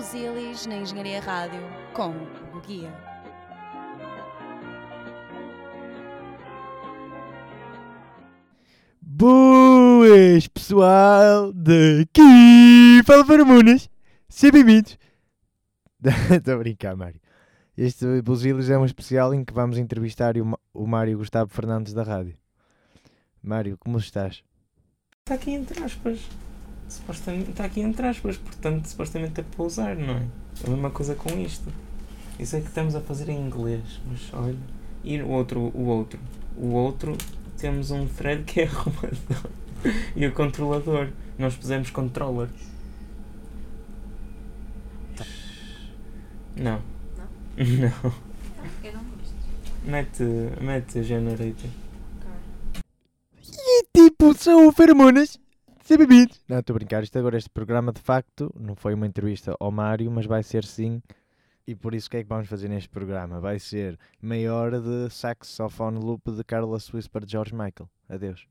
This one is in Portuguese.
Busilis na Engenharia Rádio com o Guia. Boas, pessoal daqui Fala Faramunas Sejam bem-vindos Estou a brincar, Mário Este Busilis é um especial em que vamos entrevistar o, o Mário Gustavo Fernandes da rádio Mário, como estás? Está aqui entre aspas. Supostamente está aqui entre aspas, portanto supostamente é para usar, não é? É a mesma coisa com isto. Isso é que estamos a fazer em inglês, mas olha. E o outro, o outro. O outro temos um thread que é arrumador. e o controlador. Nós pusemos controller. Não. Não? Eu não gosto. Mete, mete generator. E tipo, são o Faramunas Não, estou a brincar, isto agora, este programa de facto Não foi uma entrevista ao Mário, mas vai ser sim. E por isso o que é que vamos fazer neste programa? Vai ser meia hora de saxofone loop de Carlos Whisper de George Michael. Adeus